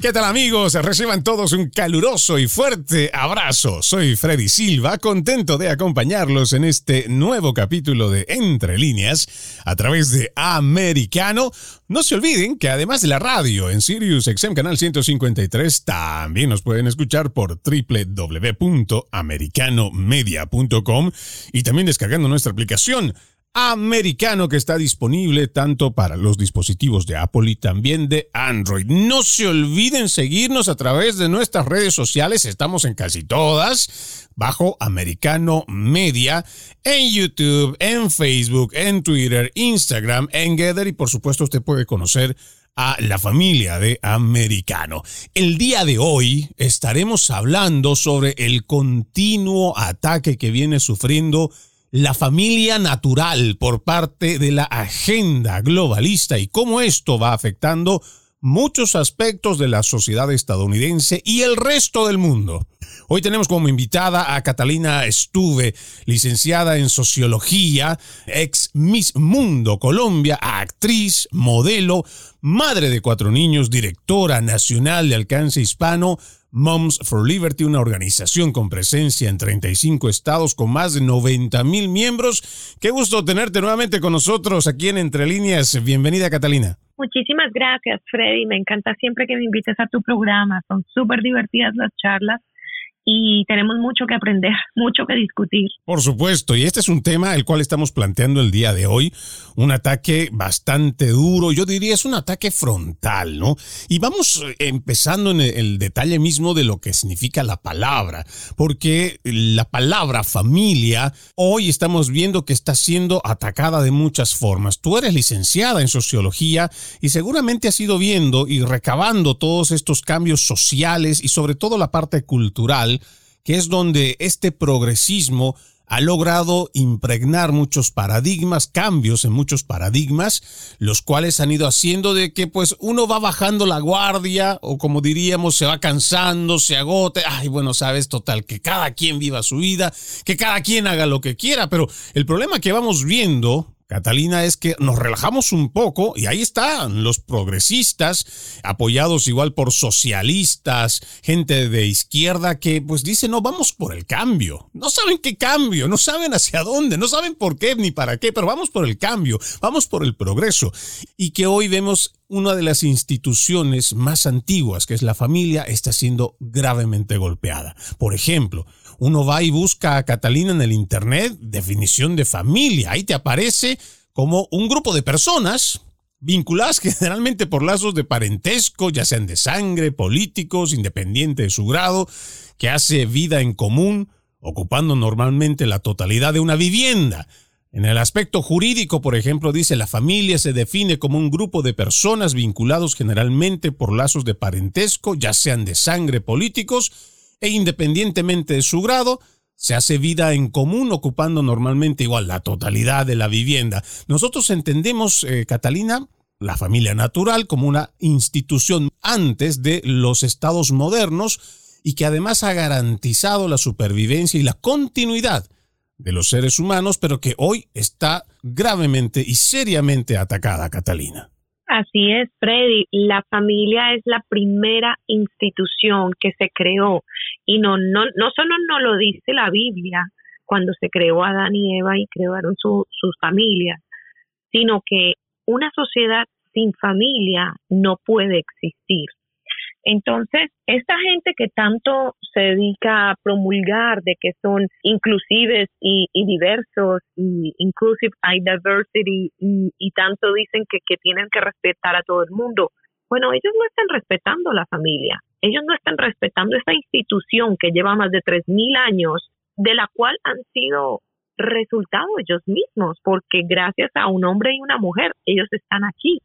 ¿Qué tal amigos? Reciban todos un caluroso y fuerte abrazo. Soy Freddy Silva, contento de acompañarlos en este nuevo capítulo de Entre líneas a través de Americano. No se olviden que además de la radio en Sirius XM Canal 153, también nos pueden escuchar por www.americanomedia.com y también descargando nuestra aplicación americano que está disponible tanto para los dispositivos de Apple y también de Android. No se olviden seguirnos a través de nuestras redes sociales, estamos en casi todas, bajo Americano Media, en YouTube, en Facebook, en Twitter, Instagram, en Gather y por supuesto usted puede conocer a la familia de Americano. El día de hoy estaremos hablando sobre el continuo ataque que viene sufriendo la familia natural por parte de la agenda globalista y cómo esto va afectando muchos aspectos de la sociedad estadounidense y el resto del mundo. Hoy tenemos como invitada a Catalina Estuve, licenciada en sociología, ex Miss Mundo Colombia, actriz, modelo, madre de cuatro niños, directora nacional de alcance hispano, Moms for Liberty, una organización con presencia en 35 estados con más de 90 mil miembros. Qué gusto tenerte nuevamente con nosotros aquí en Entre Líneas. Bienvenida, Catalina. Muchísimas gracias, Freddy. Me encanta siempre que me invites a tu programa. Son súper divertidas las charlas y tenemos mucho que aprender, mucho que discutir. Por supuesto, y este es un tema el cual estamos planteando el día de hoy, un ataque bastante duro, yo diría es un ataque frontal, ¿no? Y vamos eh, empezando en el detalle mismo de lo que significa la palabra, porque la palabra familia hoy estamos viendo que está siendo atacada de muchas formas. Tú eres licenciada en sociología y seguramente has ido viendo y recabando todos estos cambios sociales y sobre todo la parte cultural que es donde este progresismo ha logrado impregnar muchos paradigmas, cambios en muchos paradigmas, los cuales han ido haciendo de que pues uno va bajando la guardia o como diríamos se va cansando, se agote, ay bueno, sabes, total, que cada quien viva su vida, que cada quien haga lo que quiera, pero el problema que vamos viendo Catalina, es que nos relajamos un poco y ahí están los progresistas, apoyados igual por socialistas, gente de izquierda que pues dice, no, vamos por el cambio. No saben qué cambio, no saben hacia dónde, no saben por qué ni para qué, pero vamos por el cambio, vamos por el progreso. Y que hoy vemos una de las instituciones más antiguas, que es la familia, está siendo gravemente golpeada. Por ejemplo, uno va y busca a Catalina en el Internet, definición de familia. Ahí te aparece como un grupo de personas vinculadas generalmente por lazos de parentesco, ya sean de sangre, políticos, independiente de su grado, que hace vida en común, ocupando normalmente la totalidad de una vivienda. En el aspecto jurídico, por ejemplo, dice la familia se define como un grupo de personas vinculados generalmente por lazos de parentesco, ya sean de sangre políticos, e independientemente de su grado, se hace vida en común ocupando normalmente igual la totalidad de la vivienda. Nosotros entendemos, eh, Catalina, la familia natural como una institución antes de los estados modernos y que además ha garantizado la supervivencia y la continuidad de los seres humanos, pero que hoy está gravemente y seriamente atacada, Catalina. Así es, Freddy. La familia es la primera institución que se creó y no, no, no solo no lo dice la Biblia cuando se creó Adán y Eva y crearon sus familias, sino que una sociedad sin familia no puede existir. Entonces, esta gente que tanto se dedica a promulgar de que son inclusives y, diversos y inclusive hay diversity y, tanto dicen que, que tienen que respetar a todo el mundo, Bueno, ellos no están respetando la familia, ellos no están respetando esta institución que lleva más de 3.000 años, de la cual han sido resultado ellos mismos, porque gracias a un hombre y una mujer, ellos están aquí.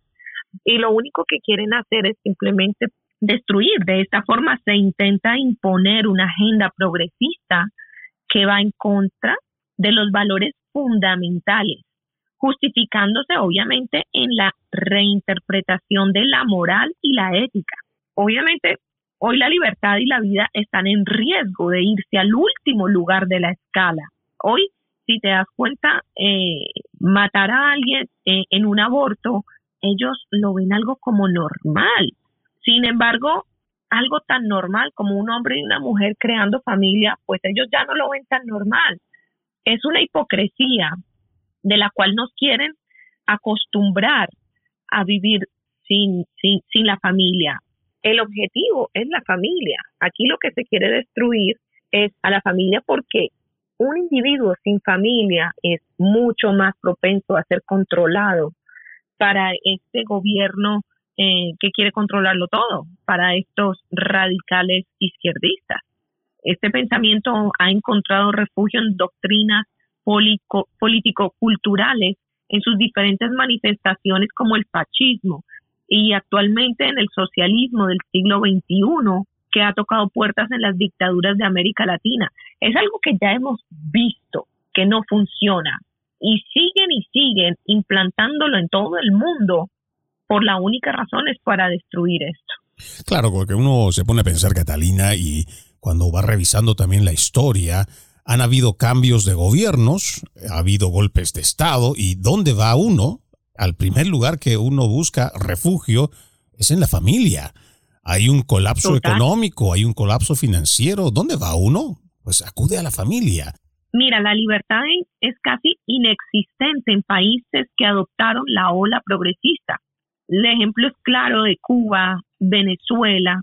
Y lo único que quieren hacer es simplemente destruir. De esta forma se intenta imponer una agenda progresista que va en contra de los valores fundamentales, justificándose obviamente en la reinterpretación de la moral y la ética. Obviamente, hoy la libertad y la vida están en riesgo de irse al último lugar de la escala. Hoy, si te das cuenta, eh, matar a alguien eh, en un aborto, ellos lo ven algo como normal. Sin embargo, algo tan normal como un hombre y una mujer creando familia, pues ellos ya no lo ven tan normal. Es una hipocresía de la cual nos quieren acostumbrar a vivir sin, sin, sin la familia. El objetivo es la familia. Aquí lo que se quiere destruir es a la familia porque un individuo sin familia es mucho más propenso a ser controlado para este gobierno eh, que quiere controlarlo todo, para estos radicales izquierdistas. Este pensamiento ha encontrado refugio en doctrinas político-culturales en sus diferentes manifestaciones como el fascismo y actualmente en el socialismo del siglo XXI que ha tocado puertas en las dictaduras de América Latina. Es algo que ya hemos visto que no funciona y siguen y siguen implantándolo en todo el mundo por la única razón es para destruir esto. Claro, porque uno se pone a pensar, Catalina, y cuando va revisando también la historia, han habido cambios de gobiernos, ha habido golpes de Estado, y ¿dónde va uno? Al primer lugar que uno busca refugio es en la familia. Hay un colapso económico, hay un colapso financiero. ¿Dónde va uno? Pues acude a la familia. Mira, la libertad es casi inexistente en países que adoptaron la ola progresista. El ejemplo es claro de Cuba, Venezuela,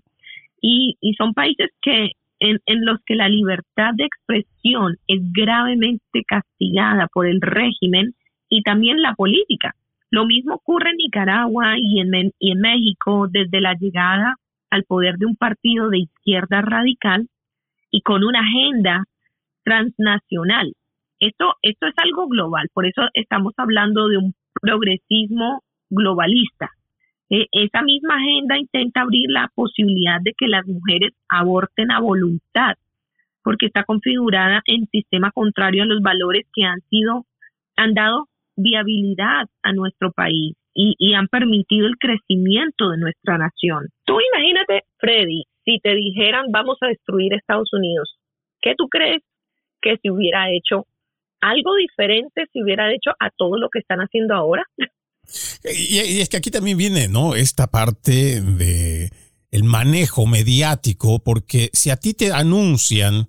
y, son países que en, en, los que la libertad de expresión es gravemente castigada por el régimen y también la política. Lo mismo ocurre en Nicaragua y en, México desde la llegada al poder de un partido de izquierda radical y con una agenda transnacional. Esto, esto es algo global, por eso estamos hablando de un progresismo globalista. E, esa misma agenda intenta abrir la posibilidad de que las mujeres aborten a voluntad, porque está configurada en sistema contrario a los valores que han sido, han dado viabilidad a nuestro país y, han permitido el crecimiento de nuestra nación. Tú imagínate, Freddy, si te dijeran vamos a destruir Estados Unidos, ¿qué tú crees que si hubiera hecho algo diferente, si hubiera hecho a todo lo que están haciendo ahora. Y, es que aquí también viene, ¿no? Esta parte de el manejo mediático, porque si a ti te anuncian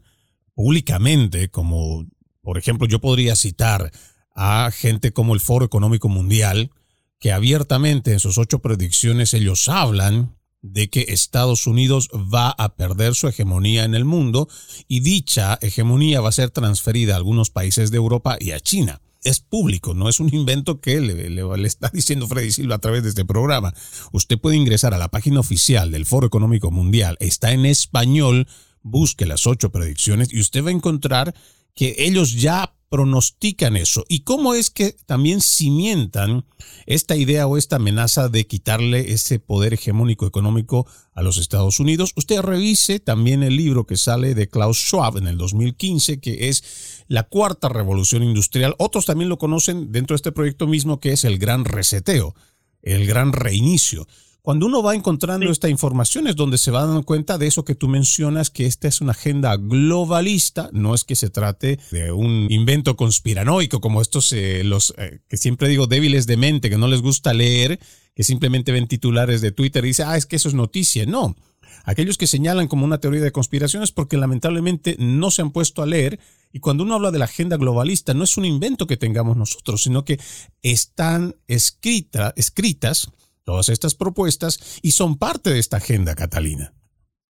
públicamente, como por ejemplo yo podría citar a gente como el Foro Económico Mundial, que abiertamente en sus ocho predicciones ellos hablan de que Estados Unidos va a perder su hegemonía en el mundo y dicha hegemonía va a ser transferida a algunos países de Europa y a China. Es público, no es un invento que le, está diciendo Freddy Silva a través de este programa. Usted puede ingresar a la página oficial del Foro Económico Mundial, está en español, busque las ocho predicciones y usted va a encontrar que ellos ya pronostican eso y cómo es que también cimientan esta idea o esta amenaza de quitarle ese poder hegemónico económico a los Estados Unidos. Usted revise también el libro que sale de Klaus Schwab en el 2015, que es La Cuarta Revolución Industrial. Otros también lo conocen dentro de este proyecto mismo, que es el Gran Reseteo, el Gran Reinicio. Cuando uno va encontrando esta información es donde se va dando cuenta de eso que tú mencionas, que esta es una agenda globalista, no es que se trate de un invento conspiranoico como estos, eh, los eh, que siempre digo débiles de mente, que no les gusta leer, que simplemente ven titulares de Twitter y dicen, ah, es que eso es noticia. No, aquellos que señalan como una teoría de conspiración es porque lamentablemente no se han puesto a leer y cuando uno habla de la agenda globalista no es un invento que tengamos nosotros, sino que están escrita, escritas todas estas propuestas y son parte de esta agenda, Catalina.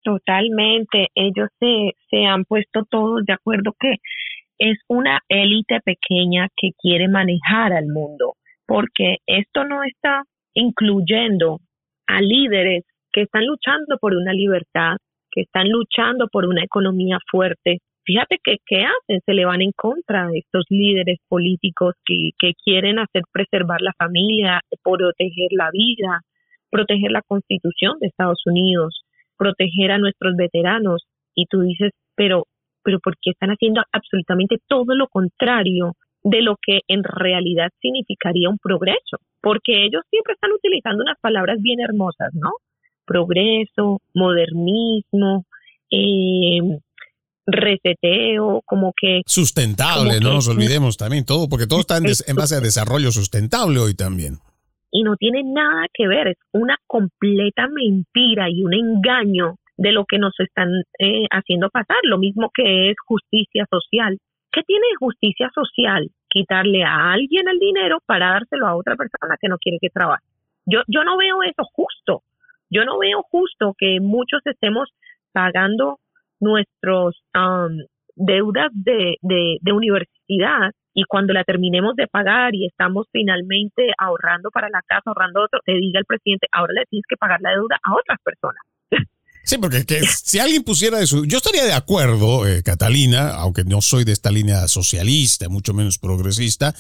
Totalmente, ellos se, se han puesto todos de acuerdo que es una élite pequeña que quiere manejar al mundo, porque esto no está incluyendo a líderes que están luchando por una libertad, que están luchando por una economía fuerte. Fíjate que qué hacen, se le van en contra de estos líderes políticos que, que quieren hacer preservar la familia, proteger la vida, proteger la constitución de Estados Unidos, proteger a nuestros veteranos. Y tú dices, pero, pero ¿por qué están haciendo absolutamente todo lo contrario de lo que en realidad significaría un progreso? Porque ellos siempre están utilizando unas palabras bien hermosas, ¿no? progreso, modernismo, eh, reseteo, como que... Sustentable, no nos olvidemos también todo, porque todo está en, base a desarrollo sustentable hoy también. Y no tiene nada que ver, es una completa mentira y un engaño de lo que nos están eh, haciendo pasar, lo mismo que es justicia social. ¿Qué tiene justicia social? Quitarle a alguien el dinero para dárselo a otra persona que no quiere que trabaje. Yo, yo no veo eso justo. Yo no veo justo que muchos estemos pagando nuestros deudas de, de, universidad y cuando la terminemos de pagar y estamos finalmente ahorrando para la casa, ahorrando otro, te diga el presidente, ahora le tienes que pagar la deuda a otras personas. Sí, porque si alguien pusiera eso, yo estaría de acuerdo, eh, Catalina, aunque no soy de esta línea socialista, mucho menos progresista,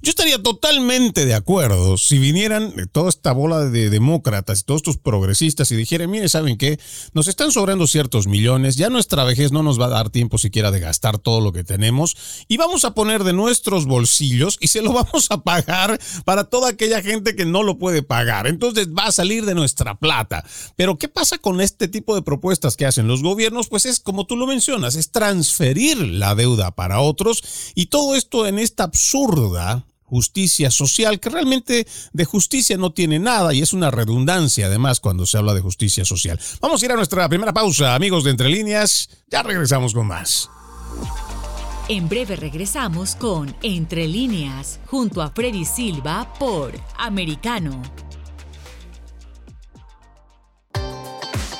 yo estaría totalmente de acuerdo si vinieran toda esta bola de demócratas y todos estos progresistas y dijeran, mire, ¿saben qué? Nos están sobrando ciertos millones, ya nuestra vejez no nos va a dar tiempo siquiera de gastar todo lo que tenemos y vamos a poner de nuestros bolsillos y se lo vamos a pagar para toda aquella gente que no lo puede pagar. Entonces va a salir de nuestra plata. Pero ¿qué pasa con este tipo de propuestas que hacen los gobiernos, pues es como tú lo mencionas, es transferir la deuda para otros y todo esto en esta absurda justicia social, que realmente de justicia no tiene nada y es una redundancia además cuando se habla de justicia social. Vamos a ir a nuestra primera pausa, amigos de Entre Líneas, ya regresamos con más. En breve regresamos con Entre Líneas, junto a Freddy Silva por Americano.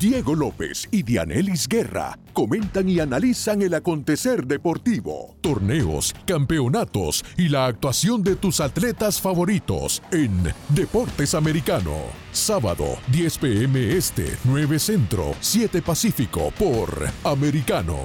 Diego López y Dianelis Guerra comentan y analizan el acontecer deportivo, torneos, campeonatos y la actuación de tus atletas favoritos en Deportes Americano. Sábado, 10 pm este, 9 centro, 7 pacífico por Americano.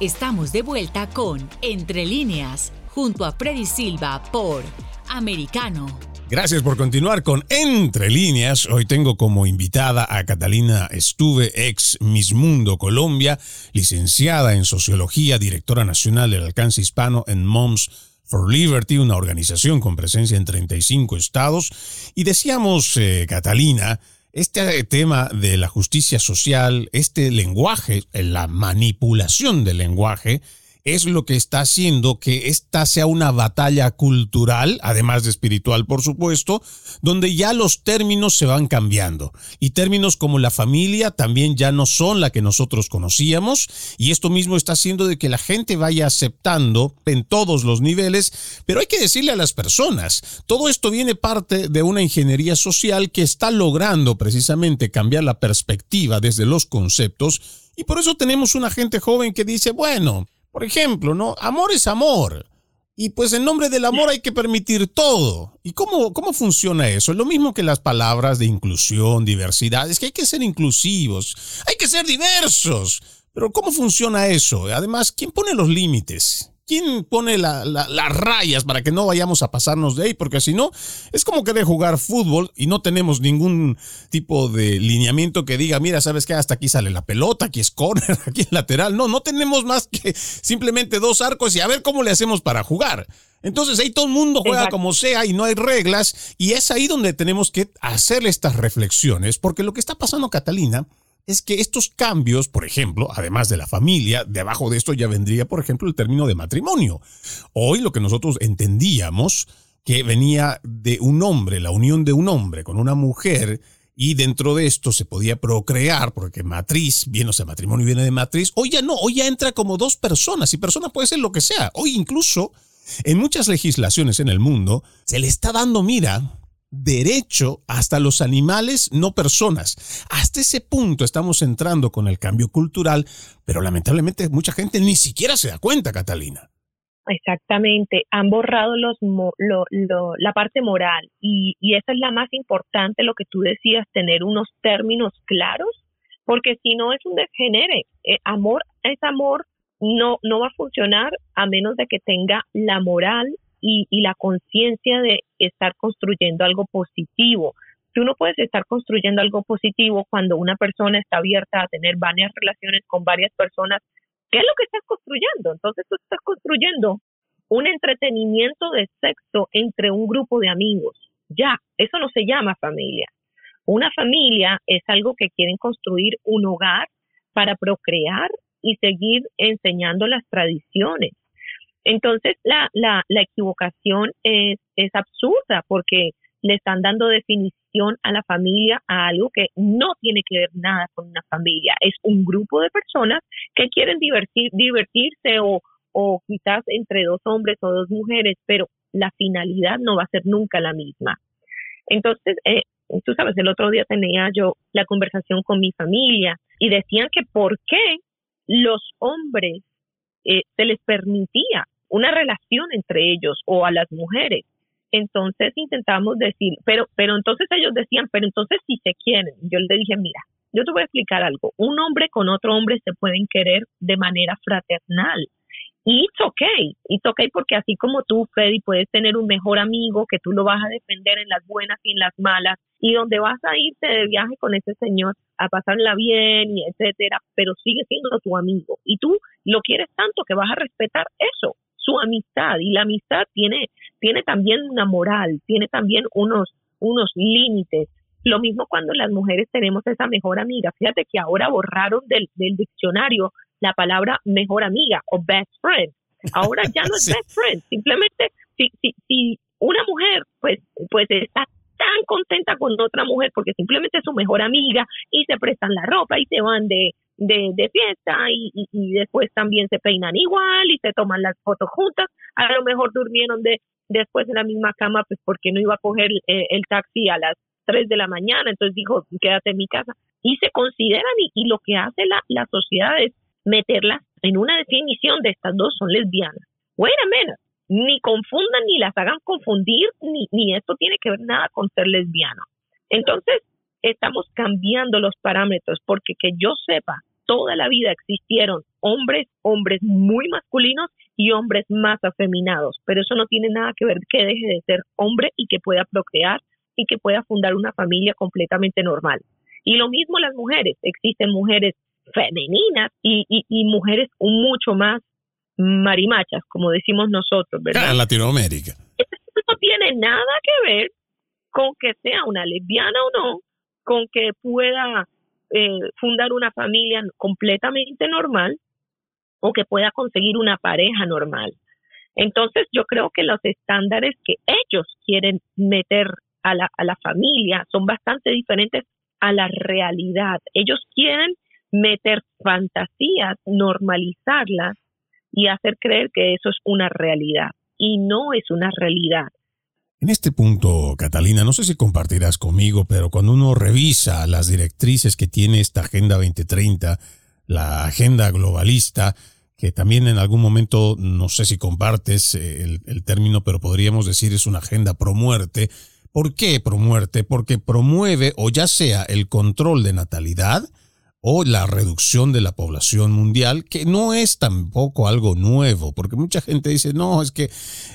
Estamos de vuelta con Entre líneas, junto a Freddy Silva por Americano. Gracias por continuar con Entre líneas. Hoy tengo como invitada a Catalina Estuve, ex Miss Mundo Colombia, licenciada en Sociología, directora nacional del alcance hispano en Moms for Liberty, una organización con presencia en 35 estados. Y decíamos, eh, Catalina, este tema de la justicia social, este lenguaje, la manipulación del lenguaje, es lo que está haciendo que esta sea una batalla cultural, además de espiritual, por supuesto, donde ya los términos se van cambiando. Y términos como la familia también ya no son la que nosotros conocíamos. Y esto mismo está haciendo de que la gente vaya aceptando en todos los niveles. Pero hay que decirle a las personas, todo esto viene parte de una ingeniería social que está logrando precisamente cambiar la perspectiva desde los conceptos. Y por eso tenemos una gente joven que dice, bueno, por ejemplo, ¿no? Amor es amor. Y pues en nombre del amor hay que permitir todo. ¿Y cómo, cómo funciona eso? Es lo mismo que las palabras de inclusión, diversidad. Es que hay que ser inclusivos, hay que ser diversos. Pero ¿cómo funciona eso? Además, ¿quién pone los límites? ¿Quién pone las rayas para que no vayamos a pasarnos de ahí? Porque si no, es como que de jugar fútbol y no tenemos ningún tipo de lineamiento que diga, mira, ¿sabes qué? Hasta aquí sale la pelota, aquí es corner, aquí es lateral. No, no tenemos más que simplemente dos arcos y a ver cómo le hacemos para jugar. Entonces ahí todo el mundo juega como sea y no hay reglas y es ahí donde tenemos que hacer estas reflexiones porque lo que está pasando, Catalina, es que estos cambios, por ejemplo, además de la familia, debajo de esto ya vendría, por ejemplo, el término de matrimonio. Hoy lo que nosotros entendíamos que venía de un hombre, la unión de un hombre con una mujer, y dentro de esto se podía procrear, porque matriz, bien, o sea, matrimonio viene de matriz, hoy ya no, hoy ya entra como dos personas, y persona puede ser lo que sea. Hoy incluso, en muchas legislaciones en el mundo, se le está dando, mira, derecho hasta los animales, no personas. Hasta ese punto estamos entrando con el cambio cultural, pero lamentablemente mucha gente ni siquiera se da cuenta, Catalina. Exactamente, han borrado los, la parte moral y, esa es la más importante, lo que tú decías, tener unos términos claros, porque si no es un degenere. Eh, amor es amor, no, no va a funcionar a menos de que tenga la moral y, la conciencia de estar construyendo algo positivo. Tú no puedes estar construyendo algo positivo cuando una persona está abierta a tener varias relaciones con varias personas. ¿Qué es lo que estás construyendo? Entonces tú estás construyendo un entretenimiento de sexo entre un grupo de amigos. Ya, eso no se llama familia. Una familia es algo que quieren construir un hogar para procrear y seguir enseñando las tradiciones. Entonces, la, la, la equivocación es, absurda porque le están dando definición a la familia a algo que no tiene que ver nada con una familia. Es un grupo de personas que quieren divertir, divertirse o, o quizás entre dos hombres o dos mujeres, pero la finalidad no va a ser nunca la misma. Entonces, eh, tú sabes, el otro día tenía yo la conversación con mi familia y decían que por qué los hombres eh, se les permitía una relación entre ellos o a las mujeres. Entonces intentamos decir, pero, pero entonces ellos decían, pero entonces si se quieren, yo le dije, mira, yo te voy a explicar algo. Un hombre con otro hombre se pueden querer de manera fraternal. Y it's okay, it's okay porque así como tú, Freddy, puedes tener un mejor amigo que tú lo vas a defender en las buenas y en las malas, y donde vas a irte de viaje con ese señor a pasarla bien y etcétera, pero sigue siendo tu amigo. Y tú lo quieres tanto que vas a respetar eso su amistad y la amistad tiene, tiene también una moral, tiene también unos, unos límites. Lo mismo cuando las mujeres tenemos esa mejor amiga. Fíjate que ahora borraron del, del diccionario la palabra mejor amiga o best friend. Ahora ya no es best friend, simplemente si, si, si una mujer pues, pues está tan contenta con otra mujer porque simplemente es su mejor amiga y se prestan la ropa y se van de, de, de fiesta y, y, después también se peinan igual y se toman las fotos juntas. A lo mejor durmieron de después en la misma cama, pues porque no iba a coger eh, el taxi a las 3 de la mañana, entonces dijo, quédate en mi casa. Y se consideran y, lo que hace la, la sociedad es meterlas en una definición de estas dos son lesbianas. Bueno, menos, ni confundan ni las hagan confundir, ni, ni esto tiene que ver nada con ser lesbiana. Entonces, estamos cambiando los parámetros porque que yo sepa, toda la vida existieron hombres, hombres muy masculinos y hombres más afeminados, pero eso no tiene nada que ver que deje de ser hombre y que pueda procrear y que pueda fundar una familia completamente normal. Y lo mismo las mujeres, existen mujeres femeninas y, y, mujeres mucho más marimachas, como decimos nosotros, ¿verdad? En Latinoamérica. Eso no tiene nada que ver con que sea una lesbiana o no, con que pueda eh, fundar una familia completamente normal o que pueda conseguir una pareja normal. Entonces yo creo que los estándares que ellos quieren meter a la, a la familia son bastante diferentes a la realidad. Ellos quieren meter fantasías, normalizarlas y hacer creer que eso es una realidad. Y no es una realidad. En este punto, Catalina, no sé si compartirás conmigo, pero cuando uno revisa las directrices que tiene esta Agenda 2030, la agenda globalista, que también en algún momento, no sé si compartes eh, el, término, pero podríamos decir es una agenda pro muerte. ¿Por qué pro muerte? Porque promueve o ya sea el control de natalidad, o la reducción de la población mundial, que no es tampoco algo nuevo, porque mucha gente dice, no, es que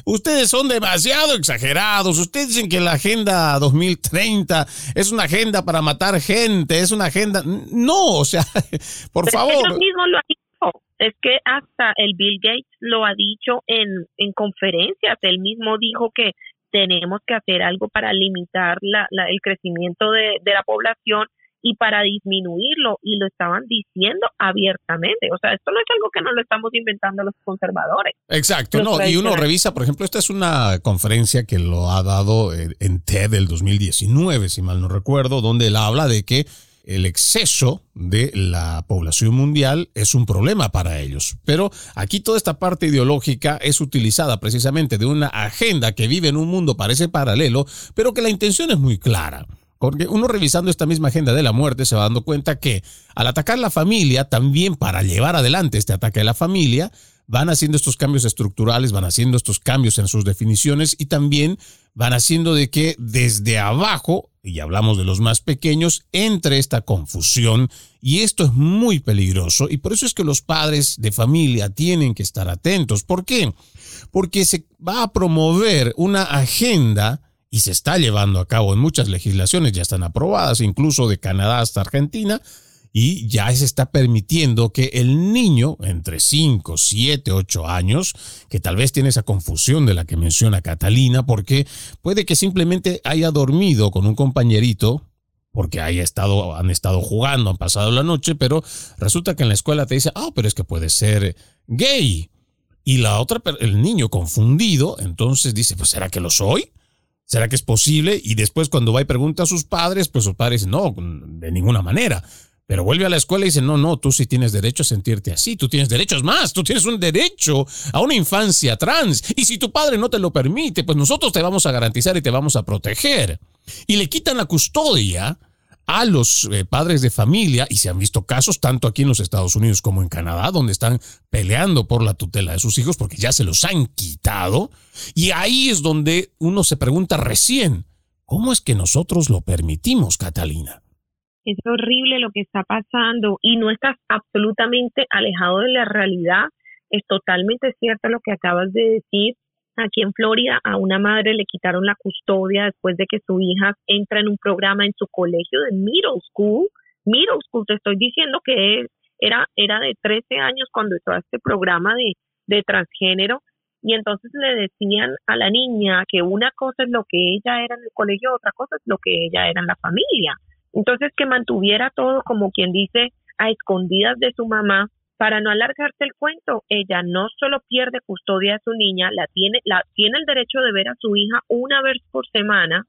ustedes son demasiado exagerados, ustedes dicen que la Agenda 2030 es una agenda para matar gente, es una agenda... No, o sea, por favor. Es mismo lo ha dicho, es que hasta el Bill Gates lo ha dicho en, en conferencias, él mismo dijo que tenemos que hacer algo para limitar la, el crecimiento de, de la población y para disminuirlo y lo estaban diciendo abiertamente. O sea, esto no es algo que no lo estamos inventando los conservadores. Exacto, no, y uno revisa, por ejemplo, esta es una conferencia que lo ha dado en TED del 2019, si mal no recuerdo, donde él habla de que el exceso de la población mundial es un problema para ellos. Pero aquí toda esta parte ideológica es utilizada precisamente de una agenda que vive en un mundo parece paralelo, pero que la intención es muy clara. Porque uno revisando esta misma agenda de la muerte se va dando cuenta que al atacar la familia, también para llevar adelante este ataque a la familia, van haciendo estos cambios estructurales, van haciendo estos cambios en sus definiciones y también van haciendo de que desde abajo, y hablamos de los más pequeños, entre esta confusión y esto es muy peligroso y por eso es que los padres de familia tienen que estar atentos. ¿Por qué? Porque se va a promover una agenda y se está llevando a cabo en muchas legislaciones, ya están aprobadas, incluso de Canadá hasta Argentina, y ya se está permitiendo que el niño entre 5, 7, 8 años, que tal vez tiene esa confusión de la que menciona Catalina, porque puede que simplemente haya dormido con un compañerito, porque haya estado, han estado jugando, han pasado la noche, pero resulta que en la escuela te dice, ah, pero es que puede ser gay. Y la otra, el niño confundido, entonces dice, pues ¿será que lo soy? ¿Será que es posible? Y después cuando va y pregunta a sus padres, pues sus padres no, de ninguna manera. Pero vuelve a la escuela y dice, no, no, tú sí tienes derecho a sentirte así, tú tienes derechos más, tú tienes un derecho a una infancia trans. Y si tu padre no te lo permite, pues nosotros te vamos a garantizar y te vamos a proteger. Y le quitan la custodia a los eh, padres de familia, y se han visto casos tanto aquí en los Estados Unidos como en Canadá, donde están peleando por la tutela de sus hijos porque ya se los han quitado, y ahí es donde uno se pregunta recién, ¿cómo es que nosotros lo permitimos, Catalina? Es horrible lo que está pasando y no estás absolutamente alejado de la realidad. Es totalmente cierto lo que acabas de decir Aquí en Florida a una madre le quitaron la custodia después de que su hija entra en un programa en su colegio de middle school. Middle school, te estoy diciendo que era, era de 13 años cuando estaba este programa de, de transgénero y entonces le decían a la niña que una cosa es lo que ella era en el colegio, otra cosa es lo que ella era en la familia. Entonces que mantuviera todo como quien dice a escondidas de su mamá para no alargarte el cuento, ella no solo pierde custodia de su niña, la tiene, la, tiene el derecho de ver a su hija una vez por semana,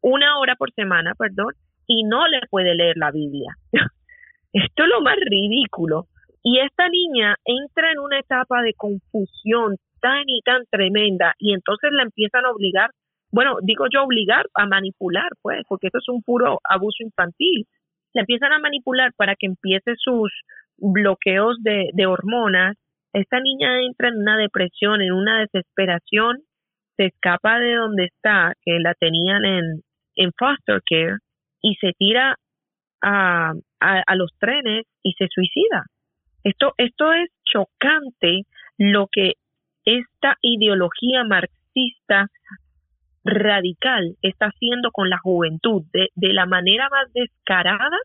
una hora por semana, perdón, y no le puede leer la Biblia. Esto es lo más ridículo. Y esta niña entra en una etapa de confusión tan y tan tremenda y entonces la empiezan a obligar bueno, digo yo obligar a manipular, pues, porque eso es un puro abuso infantil. Se empiezan a manipular para que empiece sus bloqueos de, de hormonas. Esta niña entra en una depresión, en una desesperación, se escapa de donde está, que la tenían en, en foster care, y se tira a, a, los trenes y se suicida. Esto, esto es chocante lo que esta ideología marxista radical está haciendo con la juventud. De, de la manera más descarada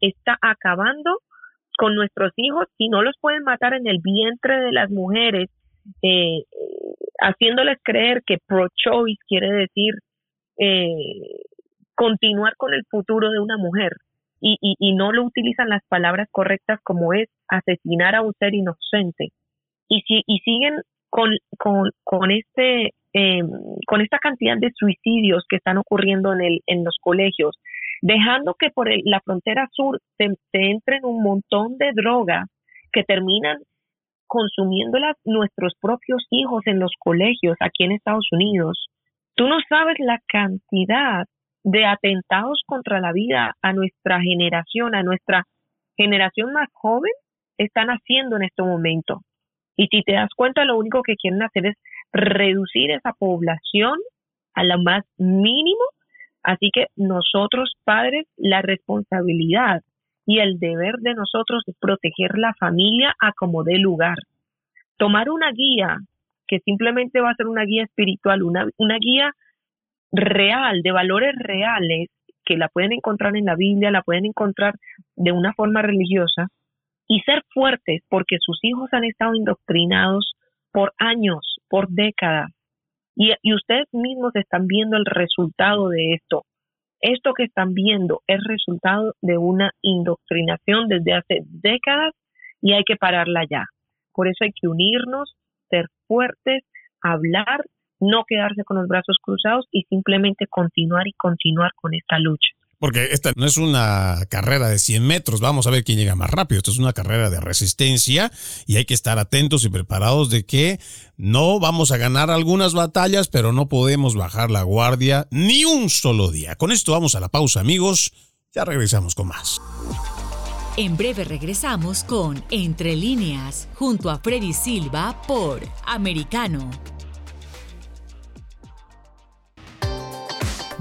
está acabando con nuestros hijos y no los pueden matar en el vientre de las mujeres, eh, haciéndoles creer que pro-choice quiere decir eh, continuar con el futuro de una mujer y, y, no lo utilizan las palabras correctas como es asesinar a un ser inocente. Y, si, y siguen con, con, con este eh, con esta cantidad de suicidios que están ocurriendo en, el, en los colegios, dejando que por la frontera sur se, entren un montón de drogas que terminan consumiéndolas nuestros propios hijos en los colegios aquí en Estados Unidos. Tú no sabes la cantidad de atentados contra la vida a nuestra generación, a nuestra generación más joven, están haciendo en este momento. Y si te das cuenta, lo único que quieren hacer es reducir esa población a lo más mínimo. Así que nosotros, padres, la responsabilidad y el deber de nosotros es proteger la familia a como dé lugar. Tomar una guía que simplemente va a ser una guía espiritual, una, una guía real, de valores reales, que la pueden encontrar en la Biblia, la pueden encontrar de una forma religiosa, y ser fuertes porque sus hijos han estado indoctrinados por años, por décadas. Y, ustedes mismos están viendo el resultado de esto. Esto que están viendo es resultado de una indoctrinación desde hace décadas y hay que pararla ya. Por eso hay que unirnos, ser fuertes, hablar, no quedarse con los brazos cruzados y simplemente continuar y continuar con esta lucha. Porque esta no es una carrera de 100 metros, vamos a ver quién llega más rápido. Esto es una carrera de resistencia y hay que estar atentos y preparados de que no vamos a ganar algunas batallas, pero no podemos bajar la guardia ni un solo día. Con esto vamos a la pausa, amigos. Ya regresamos con más. En breve regresamos con Entre líneas, junto a Freddy Silva por Americano.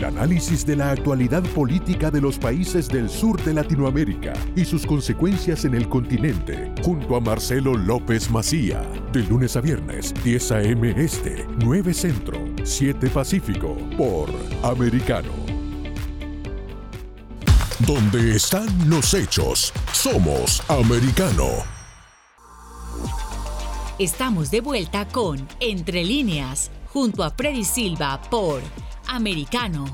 El análisis de la actualidad política de los países del sur de Latinoamérica y sus consecuencias en el continente, junto a Marcelo López Macía, de lunes a viernes, 10 a.m. Este, 9 Centro, 7 Pacífico, por Americano. Donde están los hechos, somos Americano. Estamos de vuelta con Entre líneas, junto a Freddy Silva por Americano.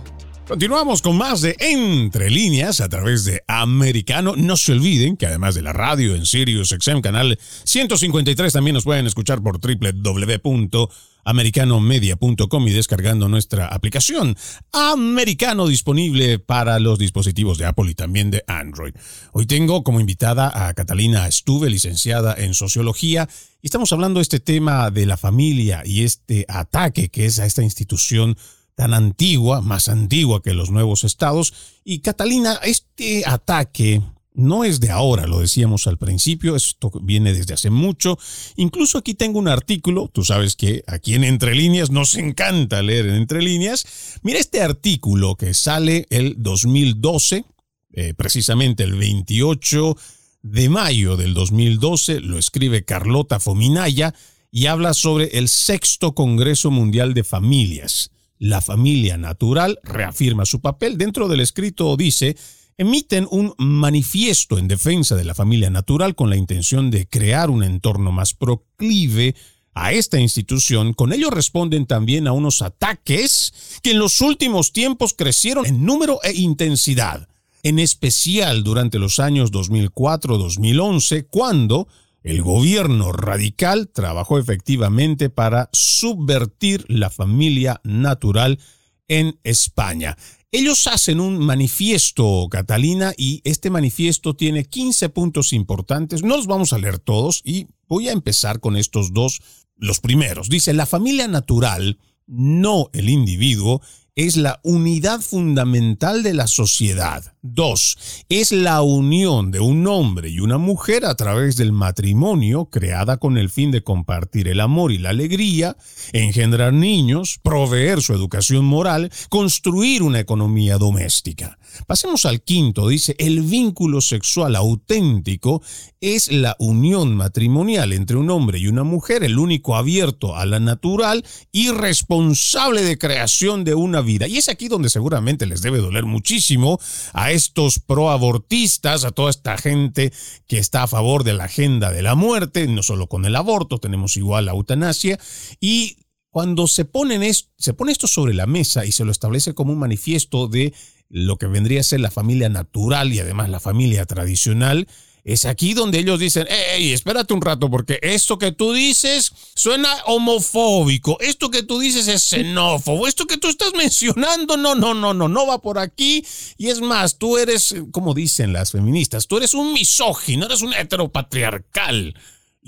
Continuamos con más de Entre líneas a través de Americano. No se olviden que además de la radio en Sirius XM canal 153 también nos pueden escuchar por www.americanomedia.com y descargando nuestra aplicación Americano disponible para los dispositivos de Apple y también de Android. Hoy tengo como invitada a Catalina Estuve, licenciada en sociología, estamos hablando de este tema de la familia y este ataque que es a esta institución tan antigua, más antigua que los nuevos estados. Y Catalina, este ataque no es de ahora, lo decíamos al principio, esto viene desde hace mucho. Incluso aquí tengo un artículo, tú sabes que aquí en Entre Líneas nos encanta leer en Entre Líneas. Mira este artículo que sale el 2012, eh, precisamente el 28 de mayo del 2012, lo escribe Carlota Fominaya y habla sobre el sexto Congreso Mundial de Familias la familia natural reafirma su papel. Dentro del escrito dice, emiten un manifiesto en defensa de la familia natural con la intención de crear un entorno más proclive a esta institución. Con ello responden también a unos ataques que en los últimos tiempos crecieron en número e intensidad, en especial durante los años 2004-2011, cuando el gobierno radical trabajó efectivamente para subvertir la familia natural en España. Ellos hacen un manifiesto, Catalina, y este manifiesto tiene 15 puntos importantes. No los vamos a leer todos y voy a empezar con estos dos, los primeros. Dice, la familia natural, no el individuo, es la unidad fundamental de la sociedad. Dos, es la unión de un hombre y una mujer a través del matrimonio creada con el fin de compartir el amor y la alegría, engendrar niños, proveer su educación moral, construir una economía doméstica. Pasemos al quinto, dice, el vínculo sexual auténtico es la unión matrimonial entre un hombre y una mujer, el único abierto a la natural y responsable de creación de una vida. Y es aquí donde seguramente les debe doler muchísimo a estos proabortistas, a toda esta gente que está a favor de la agenda de la muerte, no solo con el aborto, tenemos igual la eutanasia, y cuando se, ponen se pone esto sobre la mesa y se lo establece como un manifiesto de lo que vendría a ser la familia natural y además la familia tradicional, es aquí donde ellos dicen, hey, espérate un rato, porque esto que tú dices suena homofóbico, esto que tú dices es xenófobo, esto que tú estás mencionando, no, no, no, no, no va por aquí. Y es más, tú eres, como dicen las feministas, tú eres un misógino, eres un heteropatriarcal.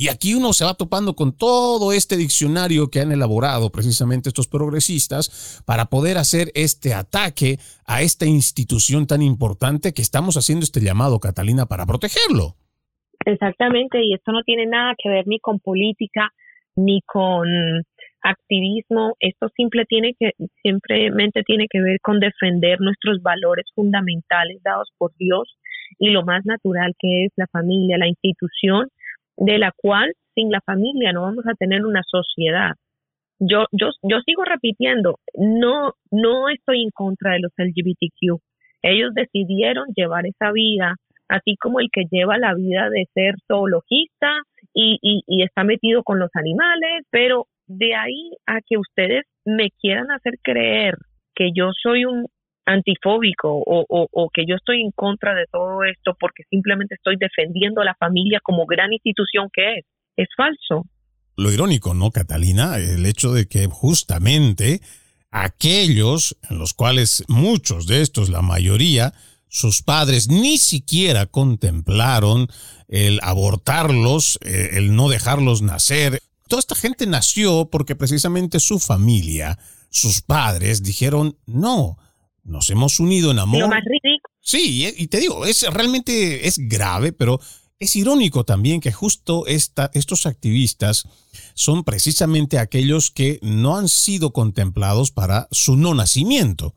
Y aquí uno se va topando con todo este diccionario que han elaborado precisamente estos progresistas para poder hacer este ataque a esta institución tan importante que estamos haciendo este llamado, Catalina, para protegerlo. Exactamente, y esto no tiene nada que ver ni con política ni con activismo, esto simple tiene que, simplemente tiene que ver con defender nuestros valores fundamentales dados por Dios y lo más natural que es la familia, la institución de la cual sin la familia no vamos a tener una sociedad. Yo, yo, yo sigo repitiendo, no, no estoy en contra de los LGBTQ. Ellos decidieron llevar esa vida, así como el que lleva la vida de ser zoologista y, y, y está metido con los animales, pero de ahí a que ustedes me quieran hacer creer que yo soy un antifóbico o, o, que yo estoy en contra de todo esto porque simplemente estoy defendiendo a la familia como gran institución que es. Es falso. Lo irónico, ¿no, Catalina? El hecho de que justamente aquellos en los cuales muchos de estos, la mayoría, sus padres ni siquiera contemplaron el abortarlos, eh, el no dejarlos nacer. Toda esta gente nació porque precisamente su familia, sus padres dijeron, no, nos hemos unido en amor. Sí, y te digo, es realmente es grave, pero es irónico también que justo esta, estos activistas son precisamente aquellos que no han sido contemplados para su no nacimiento.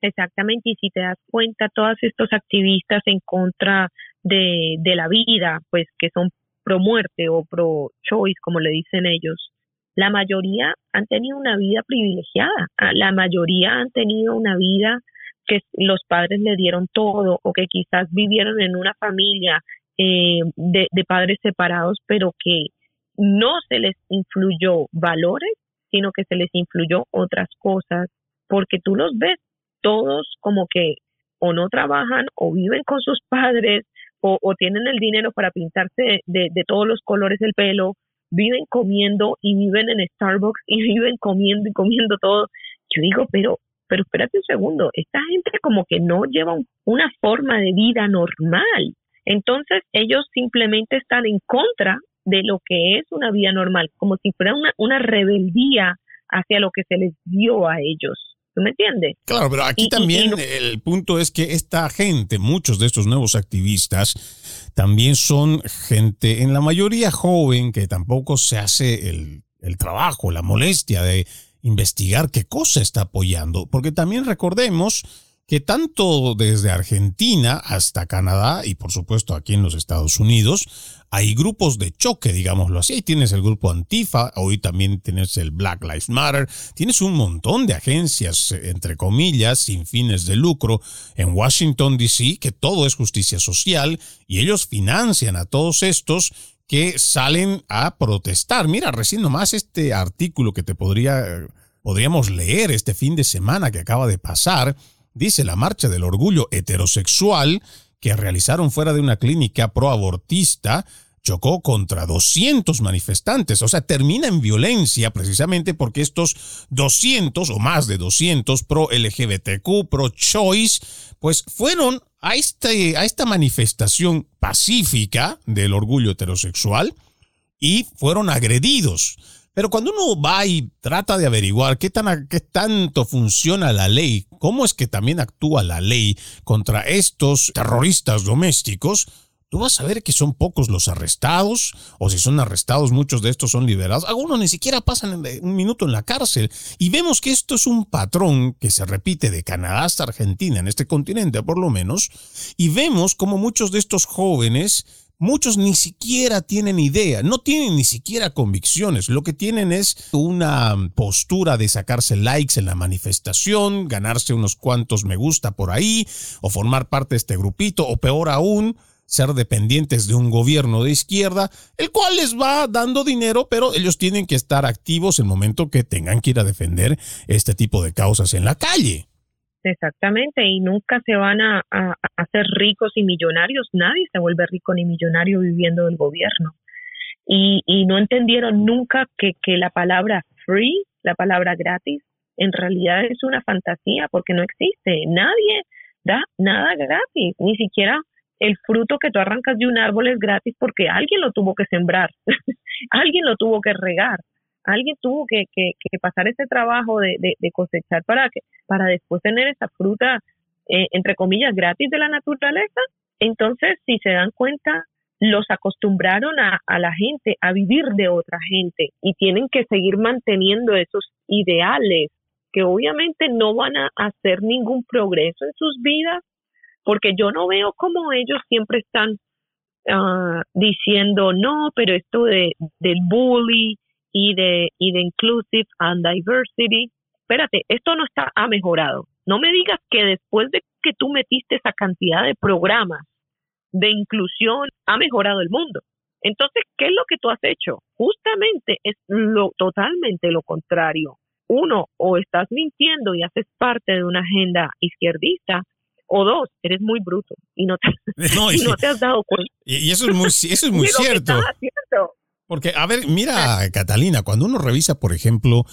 Exactamente, y si te das cuenta, todos estos activistas en contra de, de la vida, pues que son pro muerte o pro choice, como le dicen ellos, la mayoría han tenido una vida privilegiada, ah, la mayoría han tenido una vida que los padres le dieron todo o que quizás vivieron en una familia eh, de, padres separados, pero que no se les influyó valores, sino que se les influyó otras cosas, porque tú los ves todos como que o no trabajan o viven con sus padres o, tienen el dinero para pintarse de, de, todos los colores el pelo, viven comiendo y viven en Starbucks y viven comiendo y comiendo todo. Yo digo, pero, pero espérate un segundo, esta gente como que no lleva una forma de vida normal. Entonces ellos simplemente están en contra de lo que es una vida normal, como si fuera una, una rebeldía hacia lo que se les dio a ellos. ¿Tú me entiendes? Claro, pero aquí también el punto es que esta gente, muchos de estos nuevos activistas, también son gente, en la mayoría joven, que tampoco se hace el, el trabajo, la molestia de investigar qué cosa está apoyando. Porque también recordemos que tanto desde Argentina hasta Canadá y por supuesto aquí en los Estados Unidos hay grupos de choque, digámoslo así. Ahí tienes el grupo Antifa, hoy también tienes el Black Lives Matter, tienes un montón de agencias, entre comillas, sin fines de lucro en Washington, D.C., que todo es justicia social y ellos financian a todos estos que salen a protestar. Mira, recién nomás este artículo que te podría, podríamos leer este fin de semana que acaba de pasar, dice la marcha del orgullo heterosexual que realizaron fuera de una clínica proabortista chocó contra 200 manifestantes, o sea, termina en violencia precisamente porque estos 200 o más de 200 pro LGBTQ, pro choice, pues fueron a, este, a esta manifestación pacífica del orgullo heterosexual y fueron agredidos. Pero cuando uno va y trata de averiguar qué, tan, qué tanto funciona la ley, cómo es que también actúa la ley contra estos terroristas domésticos, tú vas a ver que son pocos los arrestados, o si son arrestados, muchos de estos son liberados. Algunos ni siquiera pasan un minuto en la cárcel. Y vemos que esto es un patrón que se repite de Canadá hasta Argentina, en este continente por lo menos, y vemos como muchos de estos jóvenes Muchos ni siquiera tienen idea, no tienen ni siquiera convicciones. Lo que tienen es una postura de sacarse likes en la manifestación, ganarse unos cuantos me gusta por ahí, o formar parte de este grupito, o peor aún, ser dependientes de un gobierno de izquierda, el cual les va dando dinero, pero ellos tienen que estar activos el momento que tengan que ir a defender este tipo de causas en la calle. Exactamente, y nunca se van a, hacer ricos y millonarios, nadie se vuelve rico ni millonario viviendo del gobierno. Y, y no entendieron nunca que, que la palabra free, la palabra gratis, en realidad es una fantasía porque no existe. Nadie da nada gratis, ni siquiera el fruto que tú arrancas de un árbol es gratis porque alguien lo tuvo que sembrar, alguien lo tuvo que regar alguien tuvo que, que, pasar ese trabajo de, de, cosechar para, que, para después tener esa fruta, eh, entre comillas, gratis de la naturaleza. Entonces, si se dan cuenta, los acostumbraron a, la gente a vivir de otra gente y tienen que seguir manteniendo esos ideales que obviamente no van a hacer ningún progreso en sus vidas, porque yo no veo como ellos siempre están ah, diciendo, no, pero esto de, del bully, y de, y de Inclusive and Diversity. Espérate, esto no está, ha mejorado. No me digas que después de que tú metiste esa cantidad de programas de inclusión, ha mejorado el mundo. Entonces, ¿qué es lo que tú has hecho? Justamente es lo totalmente lo contrario. Uno, o estás mintiendo y haces parte de una agenda izquierdista, o dos, eres muy bruto y no te, no, te has dado cuenta. Y eso es muy, eso es muy cierto. Porque, a ver, mira, Catalina, cuando uno revisa, por ejemplo,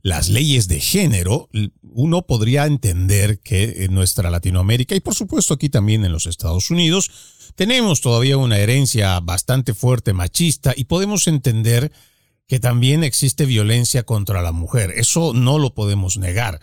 las leyes de género, uno podría entender que en nuestra Latinoamérica y por supuesto aquí también en los Estados Unidos, tenemos todavía una herencia bastante fuerte machista y podemos entender que también existe violencia contra la mujer. Eso no lo podemos negar.